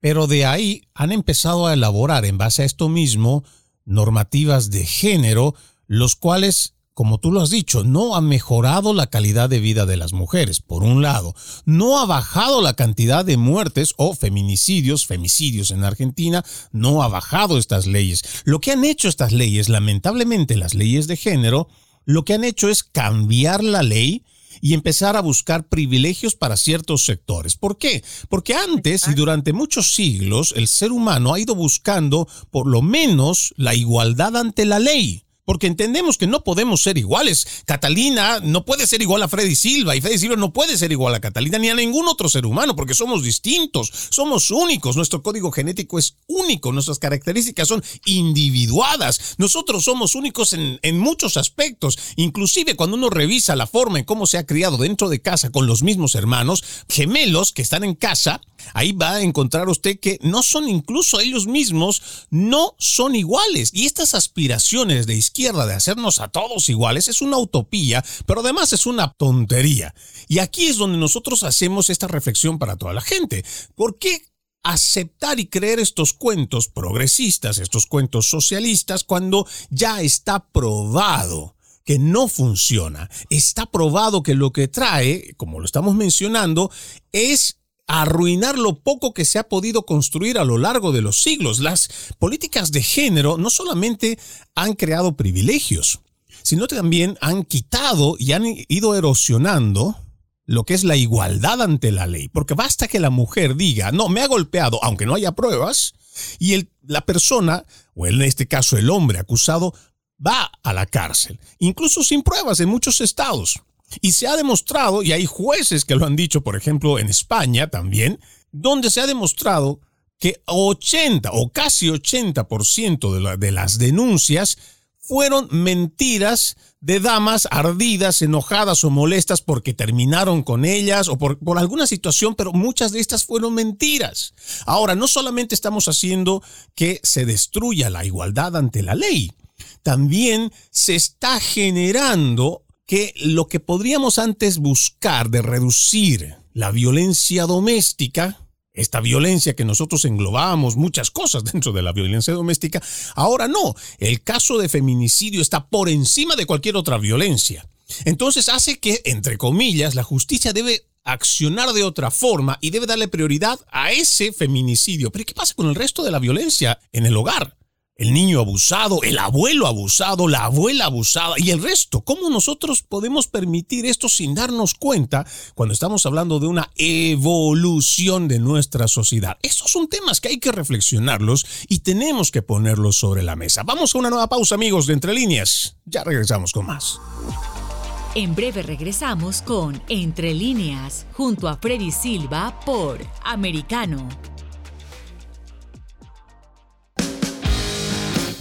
Pero de ahí han empezado a elaborar en base a esto mismo normativas de género, los cuales como tú lo has dicho, no ha mejorado la calidad de vida de las mujeres, por un lado, no ha bajado la cantidad de muertes o feminicidios, femicidios en Argentina, no ha bajado estas leyes. Lo que han hecho estas leyes, lamentablemente las leyes de género, lo que han hecho es cambiar la ley y empezar a buscar privilegios para ciertos sectores. ¿Por qué? Porque antes y durante muchos siglos el ser humano ha ido buscando por lo menos la igualdad ante la ley porque entendemos que no podemos ser iguales. Catalina no puede ser igual a Freddy Silva y Freddy Silva no puede ser igual a Catalina ni a ningún otro ser humano porque somos distintos, somos únicos, nuestro código genético es único, nuestras características son individuadas, nosotros somos únicos en, muchos aspectos, inclusive cuando uno revisa la forma en cómo se ha criado dentro de casa con los mismos hermanos, gemelos que están en casa, ahí va a encontrar usted que no son incluso ellos mismos, no son iguales y estas aspiraciones de izquierda de hacernos a todos iguales es una utopía, pero además es una tontería. Y aquí es donde nosotros hacemos esta reflexión para toda la gente. ¿Por qué aceptar y creer estos cuentos progresistas, estos cuentos socialistas, cuando ya está probado? que no funciona. Está probado que lo que trae, como lo estamos mencionando, es arruinar lo poco que se ha podido construir a lo largo de los siglos. Las políticas de género no solamente han creado privilegios, sino también han quitado y han ido erosionando lo que es la igualdad ante la ley. Porque basta que la mujer diga, no, me ha golpeado, aunque no haya pruebas, y la persona, o en este caso el hombre acusado, va a la cárcel, incluso sin pruebas en muchos estados. Y se ha demostrado, y hay jueces que lo han dicho, por ejemplo, en España también, donde se ha demostrado que 80 o casi 80% de, de las denuncias fueron mentiras de damas ardidas, enojadas o molestas porque terminaron con ellas o por, por, alguna situación, pero muchas de estas fueron mentiras. Ahora, no solamente estamos haciendo que se destruya la igualdad ante la ley, también se está generando que lo que podríamos antes buscar de reducir la violencia doméstica, esta violencia que nosotros englobábamos muchas cosas dentro de la violencia doméstica, ahora no, el caso de feminicidio está por encima de cualquier otra violencia. Entonces hace que, entre comillas, la justicia debe accionar de otra forma y debe darle prioridad a ese feminicidio. Pero ¿qué pasa con el resto de la violencia en el hogar? El niño abusado, el abuelo abusado, la abuela abusada y el resto. ¿Cómo nosotros podemos permitir esto sin darnos cuenta cuando estamos hablando de una evolución de nuestra sociedad? Estos son temas que hay que reflexionarlos y tenemos que ponerlos sobre la mesa. Vamos a una nueva pausa, amigos de Entre Líneas. Ya regresamos con más. En breve regresamos con Entre Líneas, junto a Freddy Silva por Americano.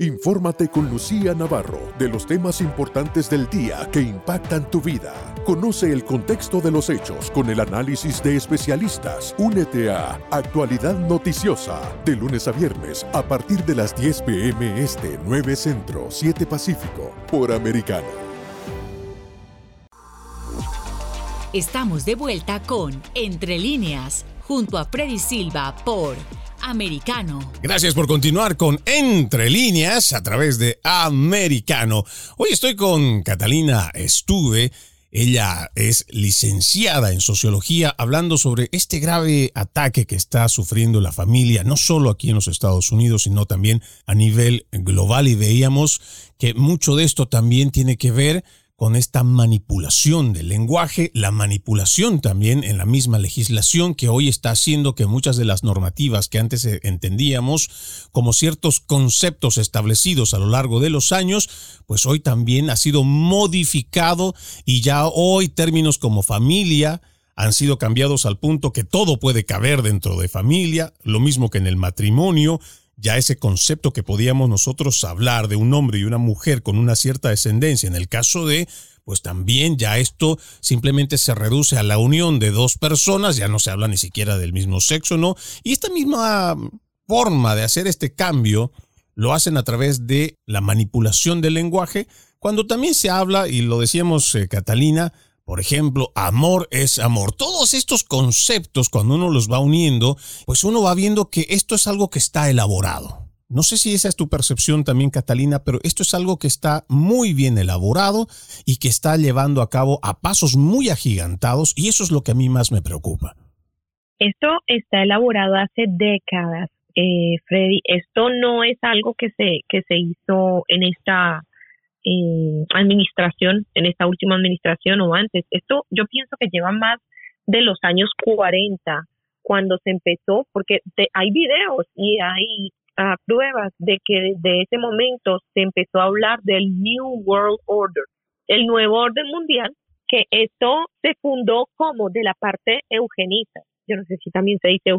Infórmate con Lucía Navarro de los temas importantes del día que impactan tu vida. Conoce el contexto de los hechos con el análisis de especialistas. Únete a Actualidad Noticiosa de lunes a viernes a partir de las 10 pm este 9 Centro 7 Pacífico por Americano. Estamos de vuelta con Entre líneas junto a Freddy Silva por Americano. Gracias por continuar con Entre líneas a través de Americano. Hoy estoy con Catalina Estuve. Ella es licenciada en sociología hablando sobre este grave ataque que está sufriendo la familia, no solo aquí en los Estados Unidos, sino también a nivel global. Y veíamos que mucho de esto también tiene que ver con esta manipulación del lenguaje, la manipulación también en la misma legislación que hoy está haciendo que muchas de las normativas que antes entendíamos como ciertos conceptos establecidos a lo largo de los años, pues hoy también ha sido modificado y ya hoy términos como familia, han sido cambiados al punto que todo puede caber dentro de familia, lo mismo que en el matrimonio, ya ese concepto que podíamos nosotros hablar de un hombre y una mujer con una cierta descendencia, en el caso de, pues también ya esto simplemente se reduce a la unión de dos personas, ya no se habla ni siquiera del mismo sexo, ¿no? Y esta misma forma de hacer este cambio lo hacen a través de la manipulación del lenguaje, cuando también se habla, y lo decíamos eh, Catalina, por ejemplo, amor es amor. Todos estos conceptos, cuando uno los va uniendo, pues uno va viendo que esto es algo que está elaborado. No sé si esa es tu percepción también, Catalina, pero esto es algo que está muy bien elaborado y que está llevando a cabo a pasos muy agigantados y eso es lo que a mí más me preocupa. Esto está elaborado hace décadas, eh, Freddy. Esto no es algo que se, que se hizo en esta administración, en esta última administración o antes. Esto yo pienso que lleva más de los años 40 cuando se empezó, porque hay videos y hay ah, pruebas de que desde ese momento se empezó a hablar del New World Order, el nuevo orden mundial, que esto se fundó como de la parte eugenista. Yo no sé si también se dice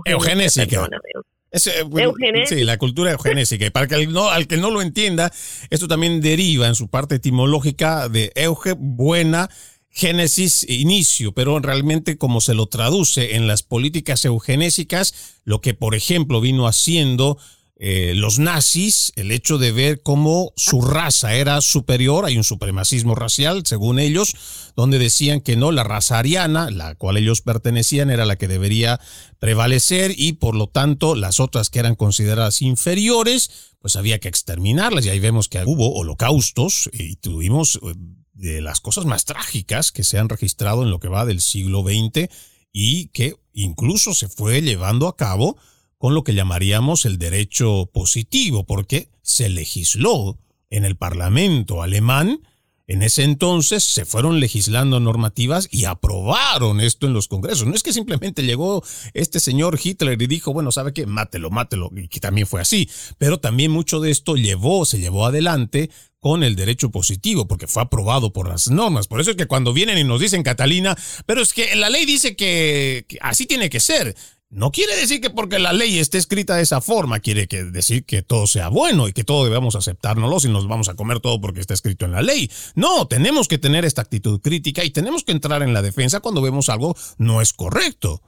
Eh, sí, la cultura eugenésica. Y para que no, al que no lo entienda, esto también deriva en su parte etimológica de euge, buena, génesis, inicio, pero realmente como se lo traduce en las políticas eugenésicas, lo que por ejemplo vino haciendo eh, los nazis, el hecho de ver cómo su raza era superior, hay un supremacismo racial, según ellos, donde decían que no, la raza ariana, la cual ellos pertenecían, era la que debería prevalecer y por lo tanto las otras que eran consideradas inferiores, pues había que exterminarlas. Y ahí vemos que hubo holocaustos y tuvimos eh, de las cosas más trágicas que se han registrado en lo que va del siglo XX y que incluso se fue llevando a cabo con lo que llamaríamos el derecho positivo, porque se legisló en el Parlamento alemán, en ese entonces se fueron legislando normativas y aprobaron esto en los congresos. No es que simplemente llegó este señor Hitler y dijo, bueno, ¿sabe qué? Mátelo, mátelo, y que también fue así. Pero también mucho de esto llevó, se llevó adelante con el derecho positivo, porque fue aprobado por las normas. Por eso es que cuando vienen y nos dicen, Catalina, pero es que la ley dice que así tiene que ser. No quiere decir que porque la ley esté escrita de esa forma, quiere que decir que todo sea bueno y que todo debemos aceptárnoslo y nos vamos a comer todo porque está escrito en la ley. No, tenemos que tener esta actitud crítica y tenemos que entrar en la defensa cuando vemos algo no es correcto.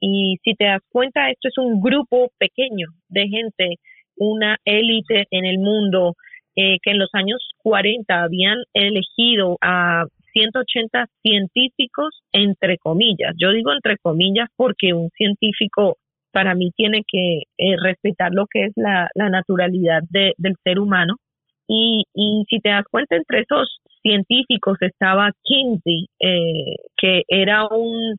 Y si te das cuenta, esto es un grupo pequeño de gente, una élite en el mundo eh, que en los años 40 habían elegido a 180 científicos, entre comillas. Yo digo entre comillas porque un científico para mí tiene que eh, respetar lo que es la, naturalidad del ser humano. Y, si te das cuenta, entre esos científicos estaba Kinsey, eh, que era un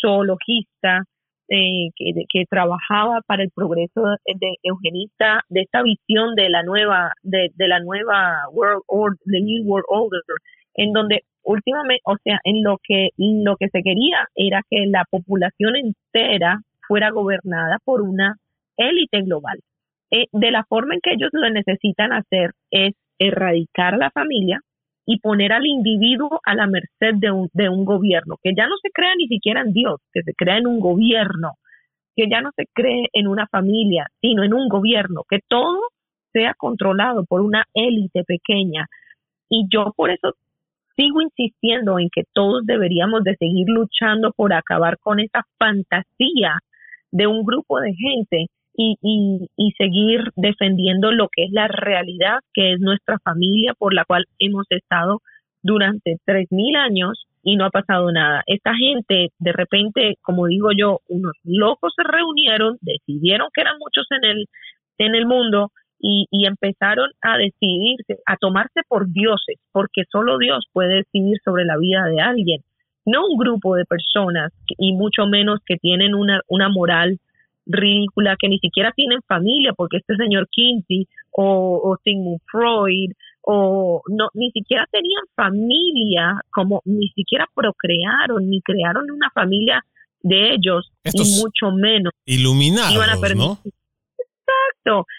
zoologista eh, que, trabajaba para el progreso de, eugenista, de esta visión de la nueva, de, de la nueva World Order, the New World Order, en donde últimamente, o sea, en lo que, lo que se quería era que la población entera fuera gobernada por una élite global. Eh, de la forma en que ellos lo necesitan hacer es erradicar la familia y poner al individuo a la merced de un, de un gobierno, que ya no se crea ni siquiera en Dios, que se crea en un gobierno, que ya no se cree en una familia, sino en un gobierno, que todo sea controlado por una élite pequeña. Y yo por eso sigo insistiendo en que todos deberíamos de seguir luchando por acabar con esa fantasía de un grupo de gente y, y, seguir defendiendo lo que es la realidad, que es nuestra familia por la cual hemos estado durante tres mil años y no ha pasado nada. Esta gente, de repente, como digo yo, unos locos se reunieron, decidieron que eran muchos en el, en el mundo y, y, empezaron a decidirse, a tomarse por dioses, porque solo Dios puede decidir sobre la vida de alguien, no un grupo de personas y mucho menos que tienen una, una moral ridícula, que ni siquiera tienen familia, porque este señor Kinsey o, o Sigmund Freud o no ni siquiera tenían familia, como ni siquiera procrearon ni crearon una familia de ellos y mucho menos iluminados, ¿no?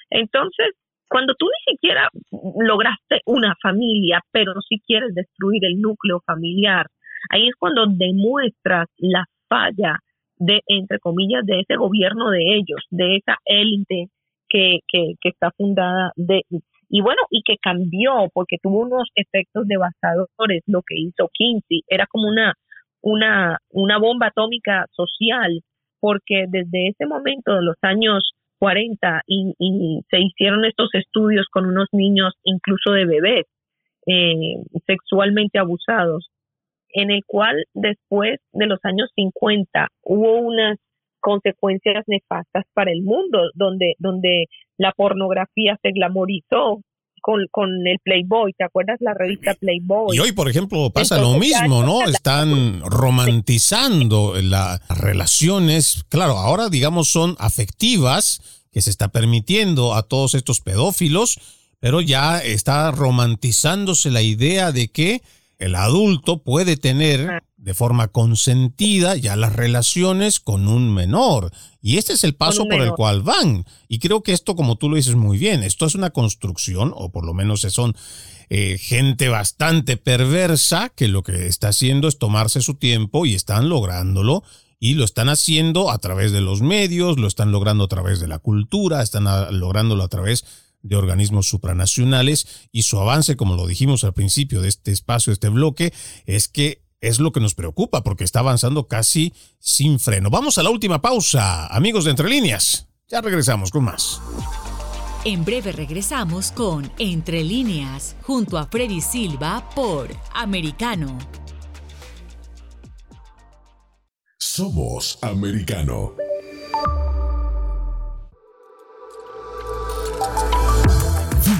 Entonces, cuando tú ni siquiera lograste una familia, pero si quieres destruir el núcleo familiar, ahí es cuando demuestras la falla de, entre comillas, de ese gobierno de ellos, de esa élite que, que, que está fundada de, y bueno, y que cambió porque tuvo unos efectos devastadores lo que hizo Kinsey, era como una, una, una bomba atómica social, porque desde ese momento, de los años 40 y, se hicieron estos estudios con unos niños, incluso de bebés, eh, sexualmente abusados, en el cual después de los años 50 hubo unas consecuencias nefastas para el mundo, donde, donde la pornografía se glamorizó con, con el Playboy, ¿te acuerdas la revista Playboy? Y hoy, por ejemplo, pasa lo mismo, ¿no? Están romantizando las relaciones, claro, ahora digamos son afectivas, que se está permitiendo a todos estos pedófilos, pero ya está romantizándose la idea de que el adulto puede tener ah. de forma consentida ya las relaciones con un menor. Y este es el paso por el cual van. Y creo que esto, como tú lo dices muy bien, esto es una construcción, o por lo menos son eh, gente bastante perversa que lo que está haciendo es tomarse su tiempo y están lográndolo. Y lo están haciendo a través de los medios, lo están logrando a través de la cultura, están lográndolo a través de organismos supranacionales y su avance, como lo dijimos al principio de este espacio, de este bloque, es que es lo que nos preocupa porque está avanzando casi sin freno. Vamos a la última pausa, amigos de Entre Líneas. Ya regresamos con más. En breve regresamos con Entre Líneas, junto a Freddy Silva por Americano. Somos Americano.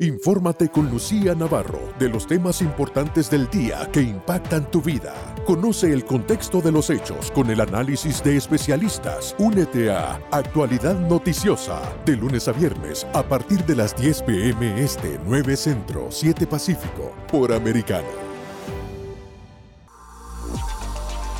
Infórmate con Lucía Navarro de los temas importantes del día que impactan tu vida. Conoce el contexto de los hechos con el análisis de especialistas. Únete a Actualidad Noticiosa de lunes a viernes a partir de las 10 pm este 9 Centro 7 Pacífico por Americano.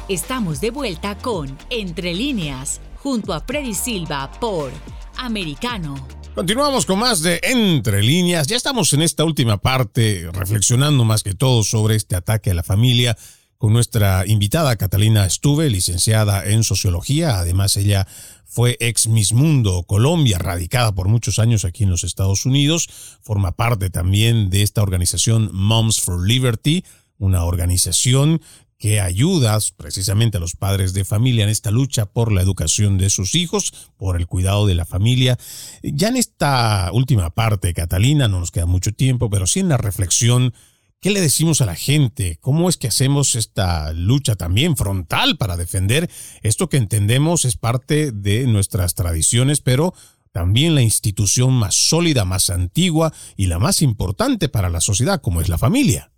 Estamos de vuelta con Entre líneas junto a Freddy Silva por Americano. Continuamos con más de Entre líneas. Ya estamos en esta última parte reflexionando más que todo sobre este ataque a la familia con nuestra invitada Catalina Stuve, licenciada en sociología. Además, ella fue ex Miss Mundo Colombia, radicada por muchos años aquí en los Estados Unidos. Forma parte también de esta organización Moms for Liberty, una organización que ayuda precisamente a los padres de familia en esta lucha por la educación de sus hijos, por el cuidado de la familia. Ya en esta última parte, Catalina, no nos queda mucho tiempo, pero sí en la reflexión, ¿qué le decimos a la gente? ¿Cómo es que hacemos esta lucha también frontal para defender esto que entendemos es parte de nuestras tradiciones, pero también la institución más sólida, más antigua y la más importante para la sociedad, como es la familia?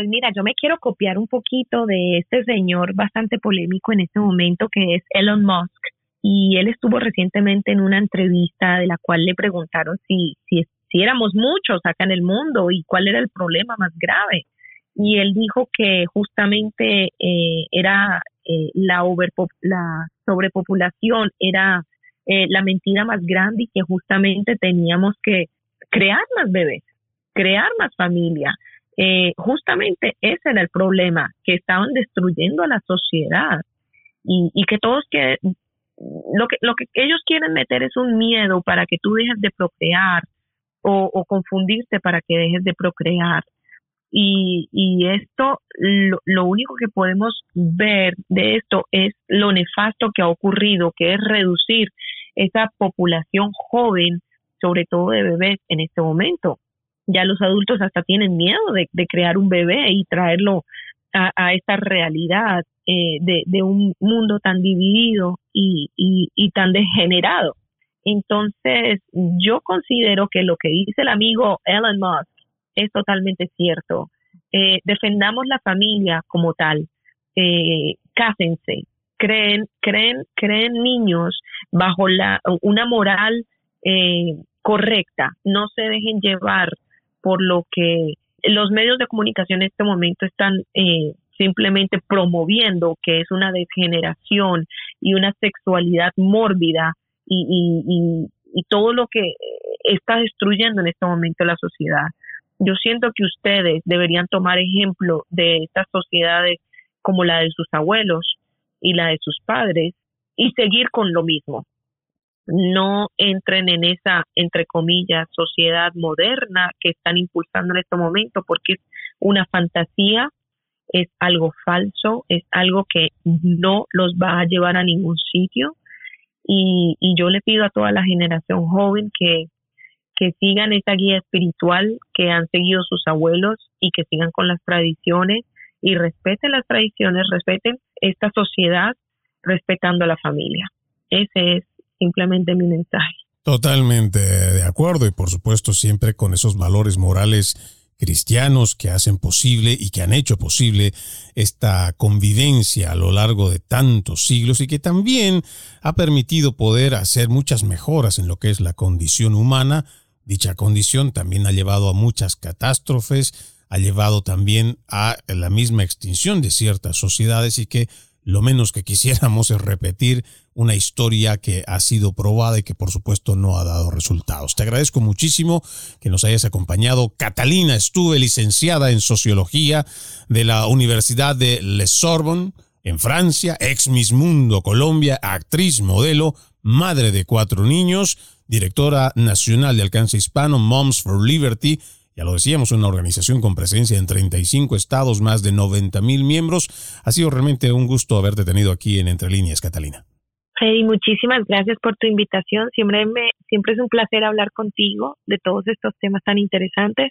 Pues mira, yo me quiero copiar un poquito de este señor bastante polémico en este momento que es Elon Musk. Y él estuvo recientemente en una entrevista de la cual le preguntaron si, si, si éramos muchos acá en el mundo y cuál era el problema más grave. Y él dijo que justamente eh, era eh, la, la sobrepopulación, era eh, la mentira más grande y que justamente teníamos que crear más bebés, crear más familia, eh, justamente ese era el problema, que estaban destruyendo a la sociedad y, que todos que lo que lo que ellos quieren meter es un miedo para que tú dejes de procrear o, confundirte para que dejes de procrear. Y, y esto, lo, lo, único que podemos ver de esto es lo nefasto que ha ocurrido, que es reducir esa población joven, sobre todo de bebés, en este momento ya los adultos hasta tienen miedo de, crear un bebé y traerlo a, esta realidad eh, de, un mundo tan dividido y, tan degenerado. Entonces, yo considero que lo que dice el amigo Elon Musk es totalmente cierto. Eh, defendamos la familia como tal. Eh, cásense. Creen, creen, creen niños bajo la, una moral eh, correcta. No se dejen llevar por lo que los medios de comunicación en este momento están eh, simplemente promoviendo que es una degeneración y una sexualidad mórbida y, todo lo que está destruyendo en este momento la sociedad. Yo siento que ustedes deberían tomar ejemplo de estas sociedades como la de sus abuelos y la de sus padres y seguir con lo mismo no entren en esa, entre comillas, sociedad moderna que están impulsando en este momento, porque es una fantasía, es algo falso, es algo que no los va a llevar a ningún sitio. Y, y yo le pido a toda la generación joven que, que sigan esa guía espiritual que han seguido sus abuelos y que sigan con las tradiciones y respeten las tradiciones, respeten esta sociedad respetando a la familia. Ese es simplemente mi mensaje. Totalmente de acuerdo y por supuesto siempre con esos valores morales cristianos que hacen posible y que han hecho posible esta convivencia a lo largo de tantos siglos y que también ha permitido poder hacer muchas mejoras en lo que es la condición humana. Dicha condición también ha llevado a muchas catástrofes, ha llevado también a la misma extinción de ciertas sociedades y que lo menos que quisiéramos es repetir una historia que ha sido probada y que por supuesto no ha dado resultados. Te agradezco muchísimo que nos hayas acompañado. Catalina estuve licenciada en Sociología de la Universidad de Le Sorbonne en Francia, ex Miss Mundo Colombia, actriz, modelo, madre de cuatro niños, directora nacional de alcance hispano, Moms for Liberty, ya lo decíamos, una organización con presencia en 35 estados, más de 90 mil miembros. Ha sido realmente un gusto haberte tenido aquí en Entre Líneas, Catalina. Freddy, muchísimas gracias por tu invitación. Siempre, me, siempre es un placer hablar contigo de todos estos temas tan interesantes.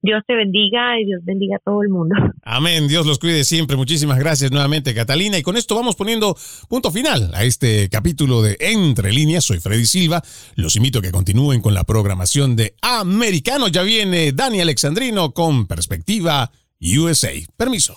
Dios te bendiga y Dios bendiga a todo el mundo. Amén. Dios los cuide siempre. Muchísimas gracias nuevamente, Catalina. Y con esto vamos poniendo punto final a este capítulo de Entre Líneas. Soy Freddy Silva. Los invito a que continúen con la programación de Americano. Ya viene Dani Alexandrino con Perspectiva USA. Permiso.